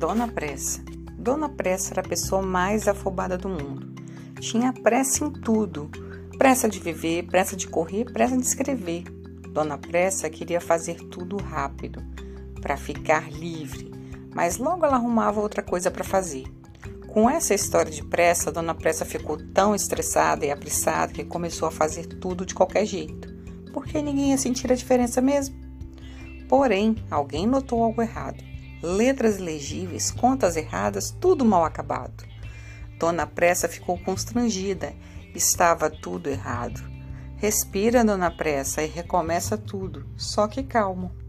Dona Pressa. Dona Pressa era a pessoa mais afobada do mundo. Tinha pressa em tudo: pressa de viver, pressa de correr, pressa de escrever. Dona Pressa queria fazer tudo rápido, para ficar livre, mas logo ela arrumava outra coisa para fazer. Com essa história de pressa, Dona Pressa ficou tão estressada e apressada que começou a fazer tudo de qualquer jeito, porque ninguém ia sentir a diferença mesmo. Porém, alguém notou algo errado letras ilegíveis, contas erradas, tudo mal acabado. Dona Pressa ficou constrangida. Estava tudo errado. Respira, Dona Pressa, e recomeça tudo, só que calmo.